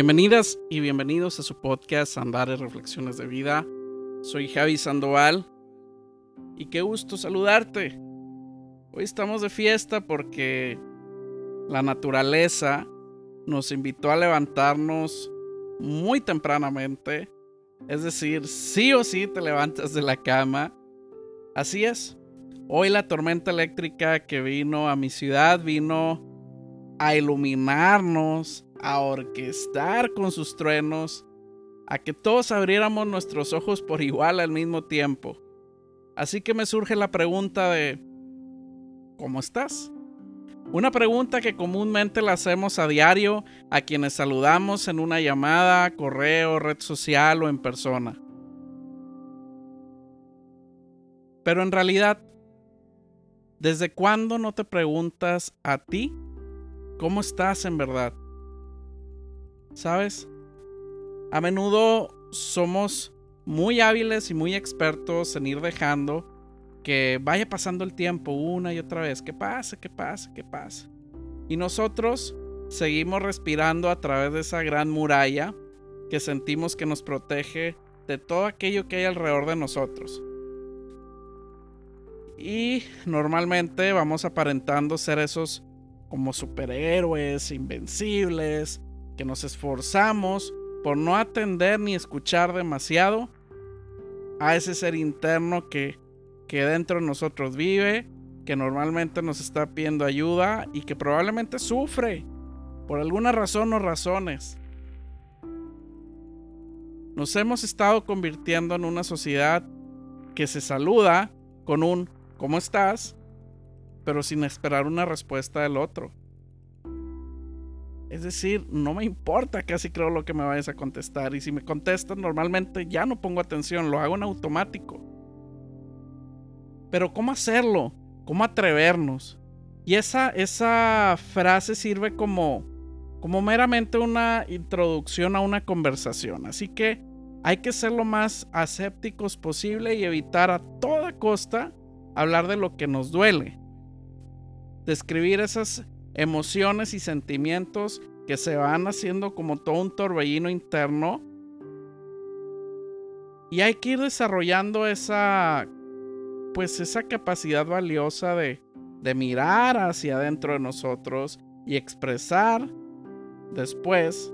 Bienvenidas y bienvenidos a su podcast Andares Reflexiones de Vida. Soy Javi Sandoval y qué gusto saludarte. Hoy estamos de fiesta porque la naturaleza nos invitó a levantarnos muy tempranamente. Es decir, sí o sí te levantas de la cama. Así es. Hoy la tormenta eléctrica que vino a mi ciudad vino a iluminarnos, a orquestar con sus truenos, a que todos abriéramos nuestros ojos por igual al mismo tiempo. Así que me surge la pregunta de, ¿cómo estás? Una pregunta que comúnmente la hacemos a diario a quienes saludamos en una llamada, correo, red social o en persona. Pero en realidad, ¿desde cuándo no te preguntas a ti cómo estás en verdad? ¿Sabes? A menudo somos muy hábiles y muy expertos en ir dejando que vaya pasando el tiempo una y otra vez. ¿Qué pasa? ¿Qué pasa? ¿Qué pasa? Y nosotros seguimos respirando a través de esa gran muralla que sentimos que nos protege de todo aquello que hay alrededor de nosotros. Y normalmente vamos aparentando ser esos como superhéroes, invencibles, que nos esforzamos por no atender ni escuchar demasiado a ese ser interno que, que dentro de nosotros vive, que normalmente nos está pidiendo ayuda y que probablemente sufre por alguna razón o razones. Nos hemos estado convirtiendo en una sociedad que se saluda con un ¿cómo estás? pero sin esperar una respuesta del otro. Es decir, no me importa casi creo lo que me vayas a contestar. Y si me contestas normalmente ya no pongo atención, lo hago en automático. Pero ¿cómo hacerlo? ¿Cómo atrevernos? Y esa, esa frase sirve como, como meramente una introducción a una conversación. Así que hay que ser lo más asépticos posible y evitar a toda costa hablar de lo que nos duele. Describir esas emociones y sentimientos que se van haciendo como todo un torbellino interno. Y hay que ir desarrollando esa, pues esa capacidad valiosa de, de mirar hacia adentro de nosotros y expresar después,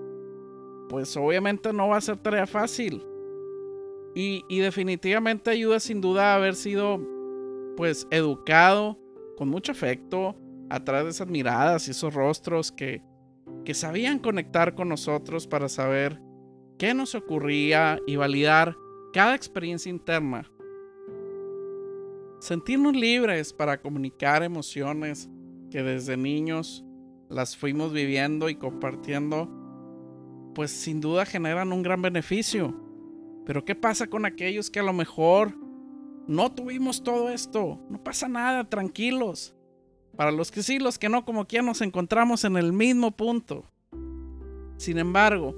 pues obviamente no va a ser tarea fácil. Y, y definitivamente ayuda sin duda a haber sido pues educado con mucho afecto, a través de esas miradas y esos rostros que, que sabían conectar con nosotros para saber qué nos ocurría y validar cada experiencia interna. Sentirnos libres para comunicar emociones que desde niños las fuimos viviendo y compartiendo, pues sin duda generan un gran beneficio. Pero ¿qué pasa con aquellos que a lo mejor no tuvimos todo esto? No pasa nada, tranquilos. Para los que sí, los que no, como que nos encontramos en el mismo punto. Sin embargo,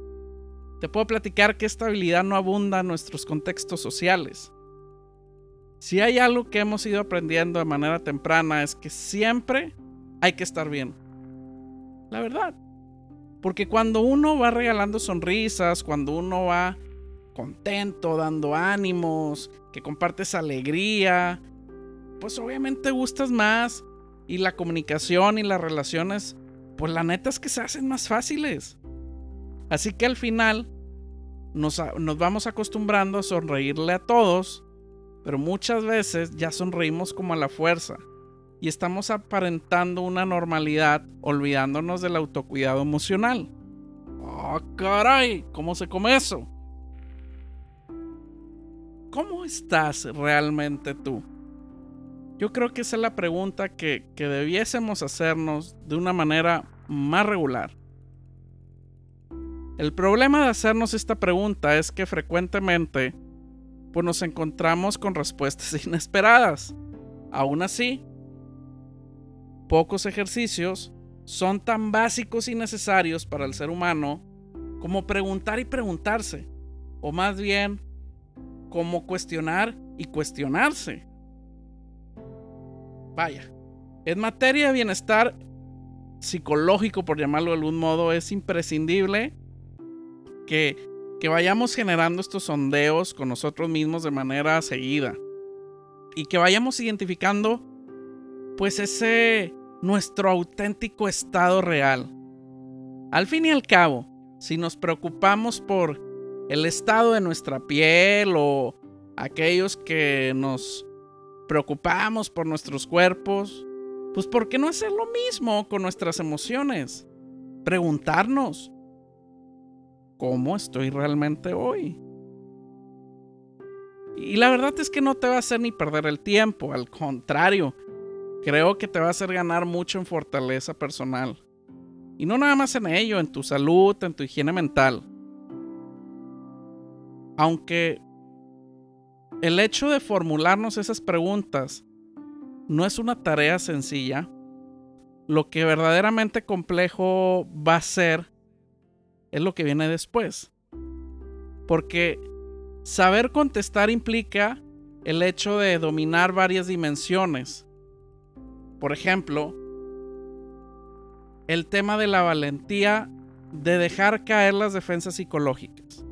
te puedo platicar que esta habilidad no abunda en nuestros contextos sociales. Si hay algo que hemos ido aprendiendo de manera temprana es que siempre hay que estar bien. La verdad. Porque cuando uno va regalando sonrisas, cuando uno va contento, dando ánimos, que compartes alegría, pues obviamente gustas más y la comunicación y las relaciones, pues la neta es que se hacen más fáciles. Así que al final nos, nos vamos acostumbrando a sonreírle a todos, pero muchas veces ya sonreímos como a la fuerza y estamos aparentando una normalidad olvidándonos del autocuidado emocional. ¡Oh, caray! ¿Cómo se come eso? ¿Cómo estás realmente tú? Yo creo que esa es la pregunta que, debiésemos hacernos de una manera más regular. El problema de hacernos esta pregunta es que frecuentemente pues nos encontramos con respuestas inesperadas. Aún así, pocos ejercicios son tan básicos y necesarios para el ser humano como preguntar y preguntarse, o más bien como cuestionar y cuestionarse. Vaya, en materia de bienestar psicológico, por llamarlo de algún modo, es imprescindible que, que vayamos generando estos sondeos con nosotros mismos de manera seguida y que vayamos identificando pues ese nuestro auténtico estado real. Al fin y al cabo, si nos preocupamos por el estado de nuestra piel o aquellos que nos preocupamos por nuestros cuerpos, pues ¿por qué no hacer lo mismo con nuestras emociones? Preguntarnos, ¿cómo estoy realmente hoy? Y la verdad es que no te va a hacer ni perder el tiempo, al contrario, creo que te va a hacer ganar mucho en fortaleza personal. Y no nada más en ello, en tu salud, en tu higiene mental. Aunque el hecho de formularnos esas preguntas no es una tarea sencilla, lo que verdaderamente complejo va a ser es lo que viene después. Porque saber contestar implica el hecho de dominar varias dimensiones. Por ejemplo, el tema de la valentía de dejar caer las defensas psicológicas.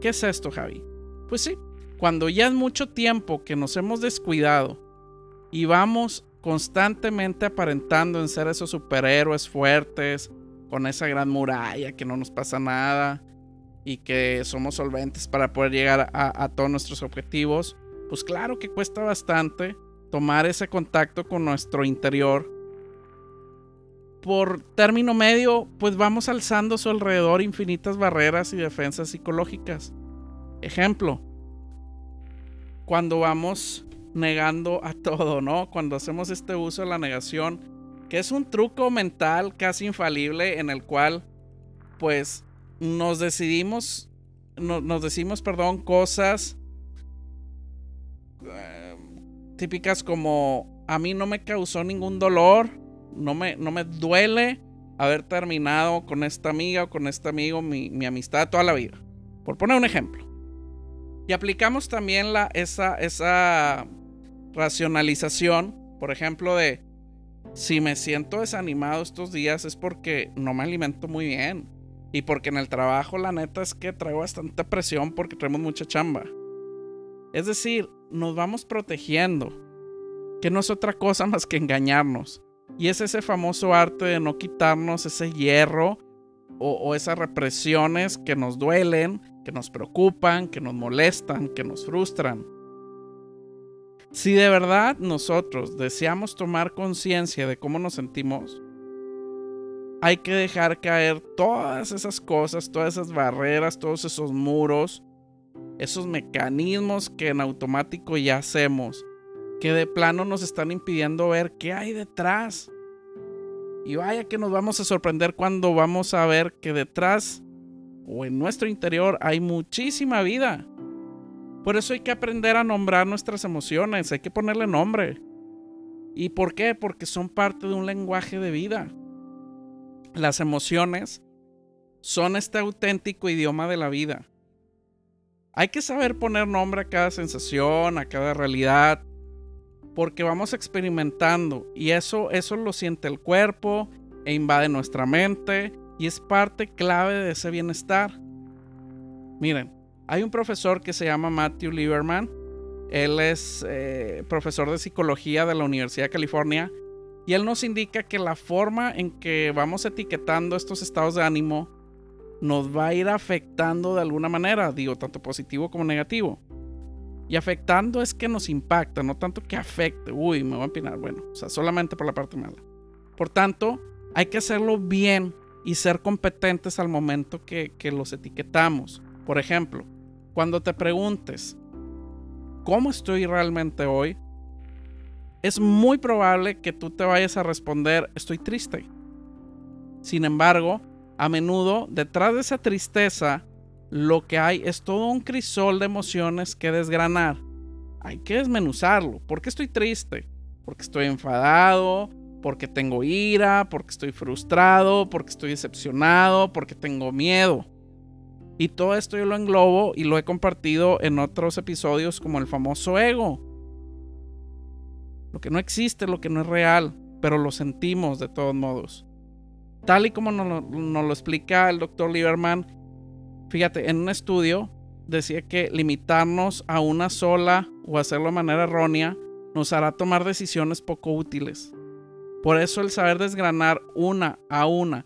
¿Qué es esto, Javi? Pues sí, cuando ya es mucho tiempo que nos hemos descuidado y vamos constantemente aparentando en ser esos superhéroes fuertes, con esa gran muralla, que no nos pasa nada y que somos solventes para poder llegar a, a todos nuestros objetivos, pues claro que cuesta bastante tomar ese contacto con nuestro interior por término medio, pues vamos alzando a su alrededor infinitas barreras y defensas psicológicas. Ejemplo, cuando vamos negando a todo, ¿no? Cuando hacemos este uso de la negación, que es un truco mental casi infalible en el cual, pues, nos decidimos, nos decimos, perdón, cosas eh, típicas como, a mí no me causó ningún dolor, no me, no me duele haber terminado con esta amiga o con este amigo mi, mi amistad toda la vida. Por poner un ejemplo. Y aplicamos también esa racionalización, por ejemplo, de si me siento desanimado estos días es porque no me alimento muy bien. Y porque en el trabajo la neta es que traigo bastante presión porque traemos mucha chamba. Es decir, nos vamos protegiendo, que no es otra cosa más que engañarnos. Y es ese famoso arte de no quitarnos ese hierro o, esas represiones que nos duelen, que nos preocupan, que nos molestan, que nos frustran. Si de verdad nosotros deseamos tomar conciencia de cómo nos sentimos, hay que dejar caer todas esas cosas, todas esas barreras, todos esos muros, esos mecanismos que en automático ya hacemos que de plano nos están impidiendo ver qué hay detrás. Y vaya que nos vamos a sorprender cuando vamos a ver que detrás o en nuestro interior hay muchísima vida. Por eso hay que aprender a nombrar nuestras emociones, hay que ponerle nombre. ¿Y por qué? Porque son parte de un lenguaje de vida. Las emociones son este auténtico idioma de la vida. Hay que saber poner nombre a cada sensación, a cada realidad, porque vamos experimentando y eso, eso lo siente el cuerpo e invade nuestra mente y es parte clave de ese bienestar. Miren, hay un profesor que se llama Matthew Lieberman, él es eh, profesor de psicología de la Universidad de California y él nos indica que la forma en que vamos etiquetando estos estados de ánimo nos va a ir afectando de alguna manera, digo, tanto positivo como negativo. Y afectando es que nos impacta, no tanto que afecte. Uy, me voy a empinar. Bueno, o sea, solamente por la parte mala. Por tanto, hay que hacerlo bien y ser competentes al momento que, que los etiquetamos. Por ejemplo, cuando te preguntes, ¿cómo estoy realmente hoy? Es muy probable que tú te vayas a responder, estoy triste. Sin embargo, a menudo detrás de esa tristeza lo que hay es todo un crisol de emociones que desgranar. Hay que desmenuzarlo. ¿Por qué estoy triste? Porque estoy enfadado, porque tengo ira, porque estoy frustrado, porque estoy decepcionado, porque tengo miedo. Y todo esto yo lo englobo y lo he compartido en otros episodios como el famoso ego. Lo que no existe, lo que no es real, pero lo sentimos de todos modos. Tal y como nos lo, nos lo explica el doctor Lieberman, Fíjate, en un estudio decía que limitarnos a una sola o hacerlo de manera errónea nos hará tomar decisiones poco útiles. Por eso el saber desgranar una a una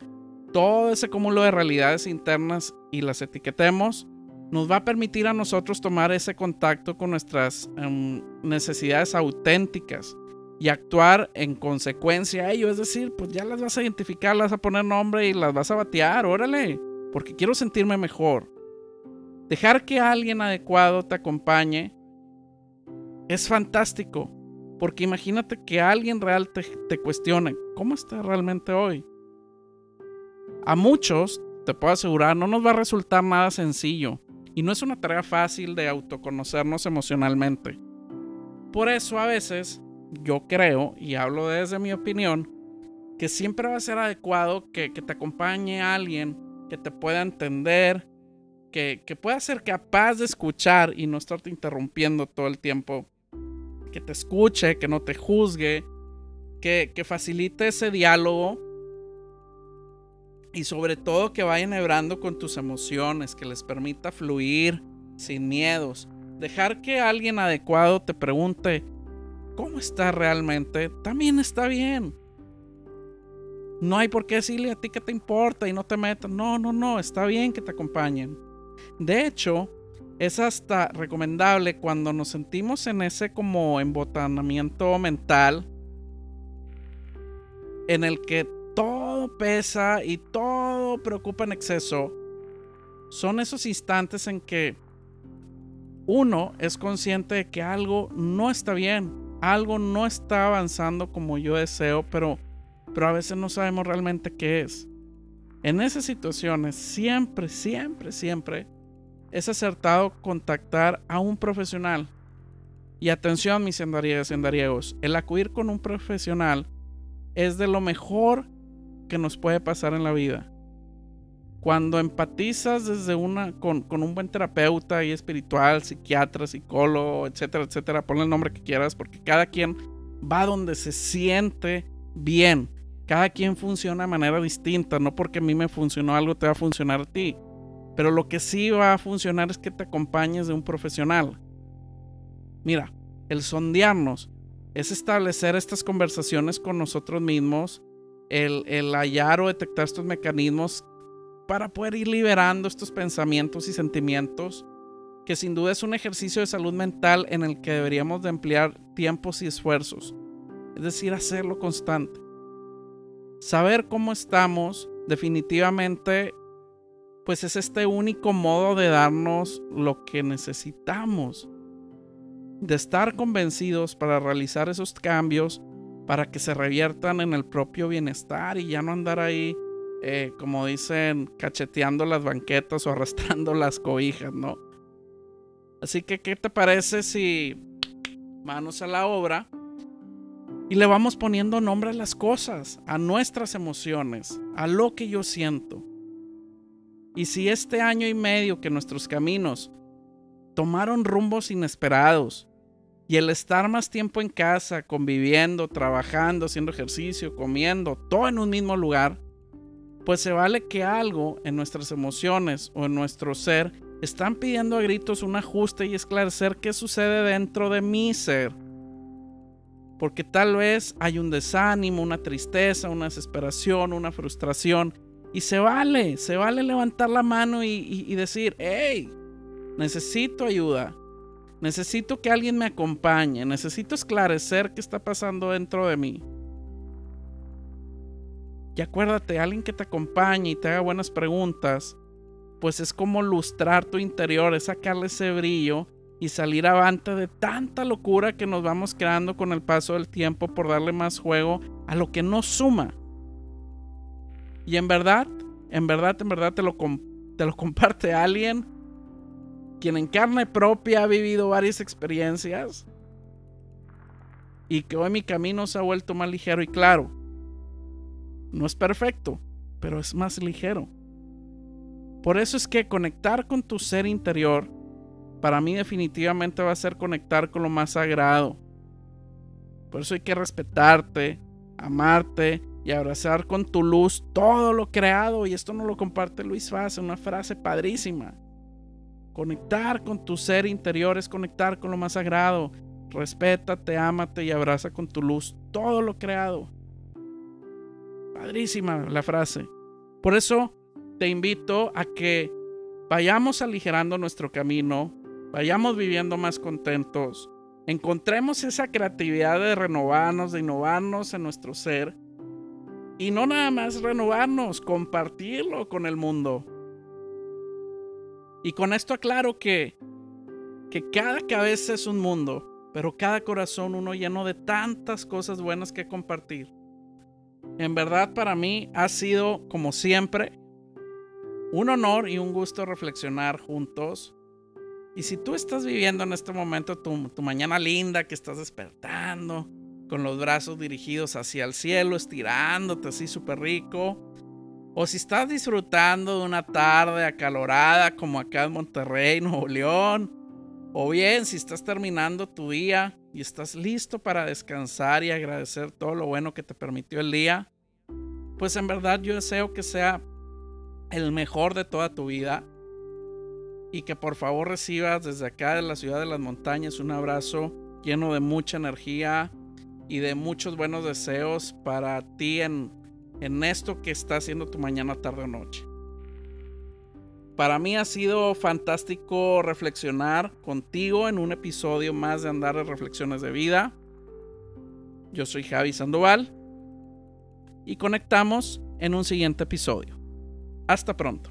todo ese cúmulo de realidades internas y las etiquetemos, nos va a permitir a nosotros tomar ese contacto con nuestras em, necesidades auténticas y actuar en consecuencia a ello. Es decir, pues ya las vas a identificar, las vas a poner nombre y las vas a batear, órale, porque quiero sentirme mejor. Dejar que alguien adecuado te acompañe es fantástico, porque imagínate que alguien real te, cuestione, ¿cómo está realmente hoy? A muchos, te puedo asegurar, no nos va a resultar nada sencillo y no es una tarea fácil de autoconocernos emocionalmente. Por eso a veces yo creo, y hablo desde mi opinión, que siempre va a ser adecuado que, te acompañe alguien que te pueda entender, que, pueda ser capaz de escuchar y no estarte interrumpiendo todo el tiempo, que te escuche, que no te juzgue, que, que facilite ese diálogo y sobre todo que vayan hebrando con tus emociones, que les permita fluir sin miedos. Dejar que alguien adecuado te pregunte cómo está realmente, también está bien. No hay por qué decirle a ti que te importa y no te metas. No, no, no, está bien que te acompañen. De hecho, es hasta recomendable cuando nos sentimos en ese como embotanamiento mental en el que todo pesa y todo preocupa en exceso, son esos instantes en que uno es consciente de que algo no está bien, algo no está avanzando como yo deseo, pero, pero a veces no sabemos realmente qué es. En esas situaciones siempre, siempre, siempre es acertado contactar a un profesional. Y atención mis sendariegos, el acudir con un profesional es de lo mejor que nos puede pasar en la vida. Cuando empatizas desde una con, un buen terapeuta y espiritual, psiquiatra, psicólogo, etcétera, etcétera, ponle el nombre que quieras, porque cada quien va donde se siente bien. Cada quien funciona de manera distinta, no porque a mí me funcionó algo te va a funcionar a ti. Pero lo que sí va a funcionar es que te acompañes de un profesional. Mira, el sondearnos es establecer estas conversaciones con nosotros mismos el, hallar o detectar estos mecanismos para poder ir liberando estos pensamientos y sentimientos, que sin duda es un ejercicio de salud mental en el que deberíamos de emplear tiempos y esfuerzos, es decir, hacerlo constante. Saber cómo estamos definitivamente pues es este único modo de darnos lo que necesitamos, de estar convencidos para realizar esos cambios para que se reviertan en el propio bienestar y ya no andar ahí, eh, como dicen, cacheteando las banquetas o arrastrando las cobijas, ¿no? Así que, ¿qué te parece si manos a la obra y le vamos poniendo nombre a las cosas, a nuestras emociones, a lo que yo siento? Y si este año y medio que nuestros caminos tomaron rumbos inesperados, y el estar más tiempo en casa, conviviendo, trabajando, haciendo ejercicio, comiendo, todo en un mismo lugar, pues se vale que algo en nuestras emociones o en nuestro ser están pidiendo a gritos un ajuste y esclarecer qué sucede dentro de mi ser. Porque tal vez hay un desánimo, una tristeza, una desesperación, una frustración. Y se vale, se vale levantar la mano y, decir, hey, necesito ayuda. Necesito que alguien me acompañe. Necesito esclarecer qué está pasando dentro de mí. Y acuérdate, alguien que te acompañe y te haga buenas preguntas, pues es como lustrar tu interior, es sacarle ese brillo y salir avante de tanta locura que nos vamos creando con el paso del tiempo por darle más juego a lo que no suma. Y en verdad, en verdad, en verdad te lo, te lo comparte alguien quien en carne propia ha vivido varias experiencias y que hoy mi camino se ha vuelto más ligero y claro. No es perfecto, pero es más ligero. Por eso es que conectar con tu ser interior, para mí definitivamente va a ser conectar con lo más sagrado. Por eso hay que respetarte, amarte y abrazar con tu luz todo lo creado. Y esto no lo comparte Luis Faz, una frase padrísima. Conectar con tu ser interior es conectar con lo más sagrado. Respétate, ámate y abraza con tu luz todo lo creado. Padrísima la frase. Por eso te invito a que vayamos aligerando nuestro camino, vayamos viviendo más contentos, encontremos esa creatividad de renovarnos, de innovarnos en nuestro ser y no nada más renovarnos, compartirlo con el mundo. Y con esto aclaro que, que cada cabeza es un mundo, pero cada corazón uno lleno de tantas cosas buenas que compartir. En verdad para mí ha sido, como siempre, un honor y un gusto reflexionar juntos. Y si tú estás viviendo en este momento tu, tu mañana linda, que estás despertando, con los brazos dirigidos hacia el cielo, estirándote así súper rico. O si estás disfrutando de una tarde acalorada como acá en Monterrey, Nuevo León. O bien si estás terminando tu día y estás listo para descansar y agradecer todo lo bueno que te permitió el día. Pues en verdad yo deseo que sea el mejor de toda tu vida. Y que por favor recibas desde acá de la ciudad de las montañas un abrazo lleno de mucha energía, y de muchos buenos deseos para ti en, en esto que está haciendo tu mañana, tarde o noche. Para mí ha sido fantástico reflexionar contigo en un episodio más de Andar de Reflexiones de Vida. Yo soy Javi Sandoval y conectamos en un siguiente episodio. Hasta pronto.